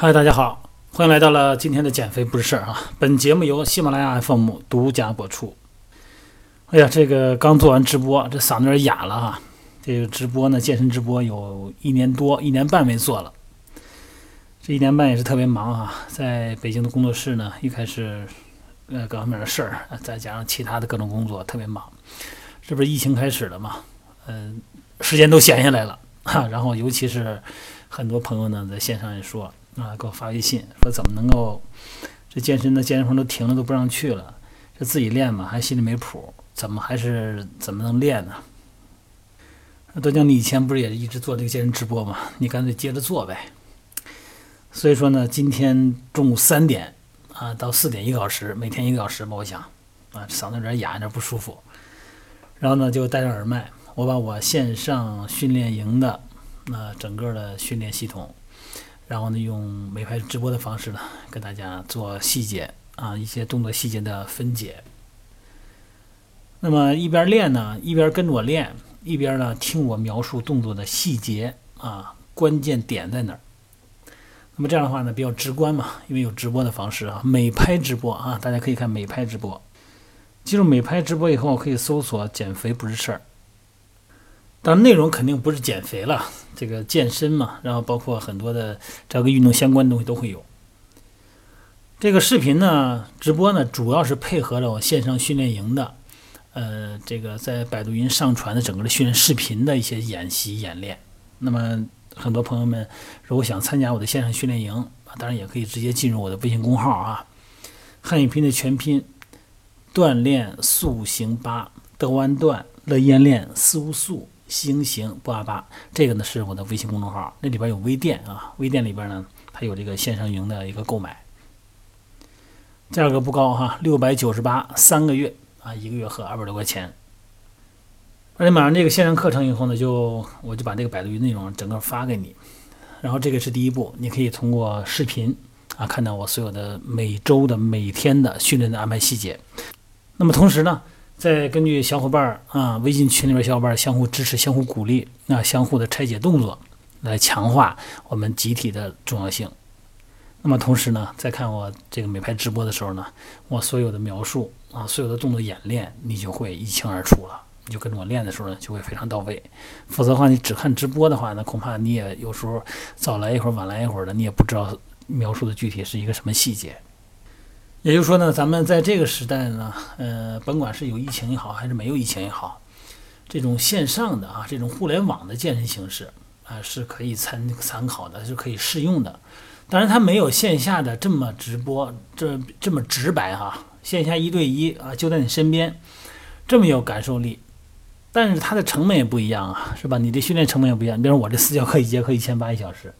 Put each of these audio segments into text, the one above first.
嗨，大家好，欢迎来到了今天的减肥不是事儿啊！本节目由喜马拉雅 FM 独家播出。哎呀，这个刚做完直播，这嗓子有点哑了哈。这个直播呢，健身直播有一年多、一年半没做了。这一年半也是特别忙啊，在北京的工作室呢，一开始呃各方面的事儿，再加上其他的各种工作，特别忙。这不是疫情开始了嘛？嗯，时间都闲下来了哈。然后尤其是很多朋友呢，在线上也说。啊，给我发微信说怎么能够这健身的健身房都停了，都不让去了，这自己练嘛，还心里没谱，怎么还是怎么能练呢？都江你以前不是也一直做这个健身直播嘛，你干脆接着做呗。所以说呢，今天中午三点啊到四点一个小时，每天一个小时吧，我想啊嗓子有点哑，有点不舒服，然后呢就戴上耳麦，我把我线上训练营的那整个的训练系统。然后呢，用美拍直播的方式呢，跟大家做细节啊，一些动作细节的分解。那么一边练呢，一边跟着我练，一边呢听我描述动作的细节啊，关键点在哪儿？那么这样的话呢，比较直观嘛，因为有直播的方式啊，美拍直播啊，大家可以看美拍直播。进入美拍直播以后，可以搜索“减肥不是事儿”。但内容肯定不是减肥了，这个健身嘛，然后包括很多的这个运动相关的东西都会有。这个视频呢，直播呢，主要是配合着我线上训练营的，呃，这个在百度云上传的整个的训练视频的一些演习演练。那么很多朋友们如果想参加我的线上训练营，当然也可以直接进入我的微信公号啊，汉语拼的全拼，锻炼塑形八，德弯锻，乐燕练，四无素。星行八八八，这个呢是我的微信公众号，那里边有微店啊，微店里边呢它有这个线上营的一个购买，价格不高哈，六百九十八三个月啊，一个月合二百多块钱。而且买上这个线上课程以后呢，就我就把这个百度云内容整个发给你，然后这个是第一步，你可以通过视频啊看到我所有的每周的每天的训练的安排细节。那么同时呢。再根据小伙伴儿啊，微信群里边小伙伴相互支持、相互鼓励，啊，相互的拆解动作，来强化我们集体的重要性。那么同时呢，在看我这个美拍直播的时候呢，我所有的描述啊，所有的动作演练，你就会一清二楚了。你就跟着我练的时候呢，就会非常到位。否则的话，你只看直播的话呢，恐怕你也有时候早来一会儿、晚来一会儿的，你也不知道描述的具体是一个什么细节。也就是说呢，咱们在这个时代呢，呃，甭管是有疫情也好，还是没有疫情也好，这种线上的啊，这种互联网的健身形式啊，是可以参参考的，是可以适用的。当然，它没有线下的这么直播，这这么直白哈。线下一对一啊，就在你身边，这么有感受力。但是它的成本也不一样啊，是吧？你的训练成本也不一样。比如我这私教课一节课一千八一小时，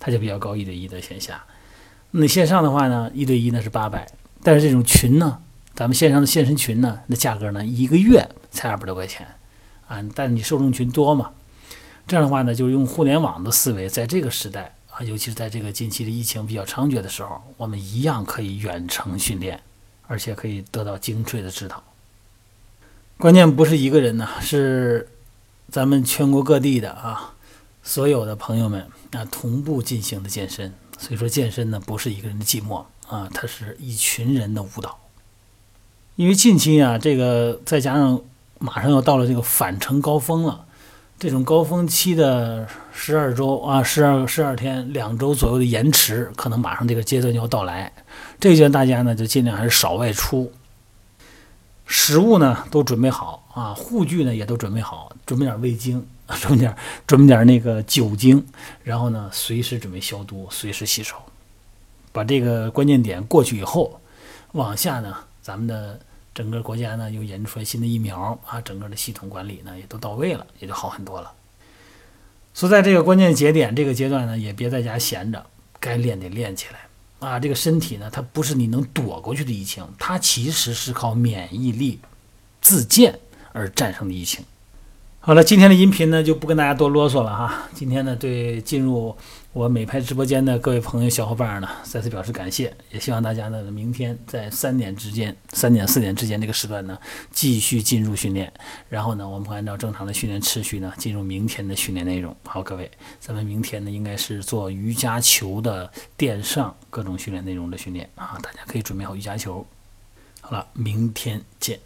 它就比较高一对一的线下。那线上的话呢，一对一呢是八百。但是这种群呢，咱们线上的健身群呢，那价格呢，一个月才二百多块钱，啊，但你受众群多嘛，这样的话呢，就是用互联网的思维，在这个时代啊，尤其是在这个近期的疫情比较猖獗的时候，我们一样可以远程训练，而且可以得到精粹的指导。关键不是一个人呢，是咱们全国各地的啊，所有的朋友们啊，同步进行的健身。所以说，健身呢，不是一个人的寂寞。啊，它是一群人的舞蹈，因为近期啊，这个再加上马上要到了这个返程高峰了，这种高峰期的十二周啊，十二十二天两周左右的延迟，可能马上这个阶段就要到来。这个阶段大家呢就尽量还是少外出，食物呢都准备好啊，护具呢也都准备好，准备点味精，准备点准备点那个酒精，然后呢随时准备消毒，随时洗手。把这个关键点过去以后，往下呢，咱们的整个国家呢又研制出来新的疫苗啊，整个的系统管理呢也都到位了，也就好很多了。所以在这个关键节点这个阶段呢，也别在家闲着，该练得练起来啊！这个身体呢，它不是你能躲过去的疫情，它其实是靠免疫力自建而战胜的疫情。好了，今天的音频呢就不跟大家多啰嗦了哈。今天呢，对进入我美拍直播间的各位朋友、小伙伴呢，再次表示感谢。也希望大家呢，明天在三点之间、三点四点之间这个时段呢，继续进入训练。然后呢，我们会按照正常的训练次序呢，进入明天的训练内容。好，各位，咱们明天呢，应该是做瑜伽球的垫上各种训练内容的训练啊，大家可以准备好瑜伽球。好了，明天见。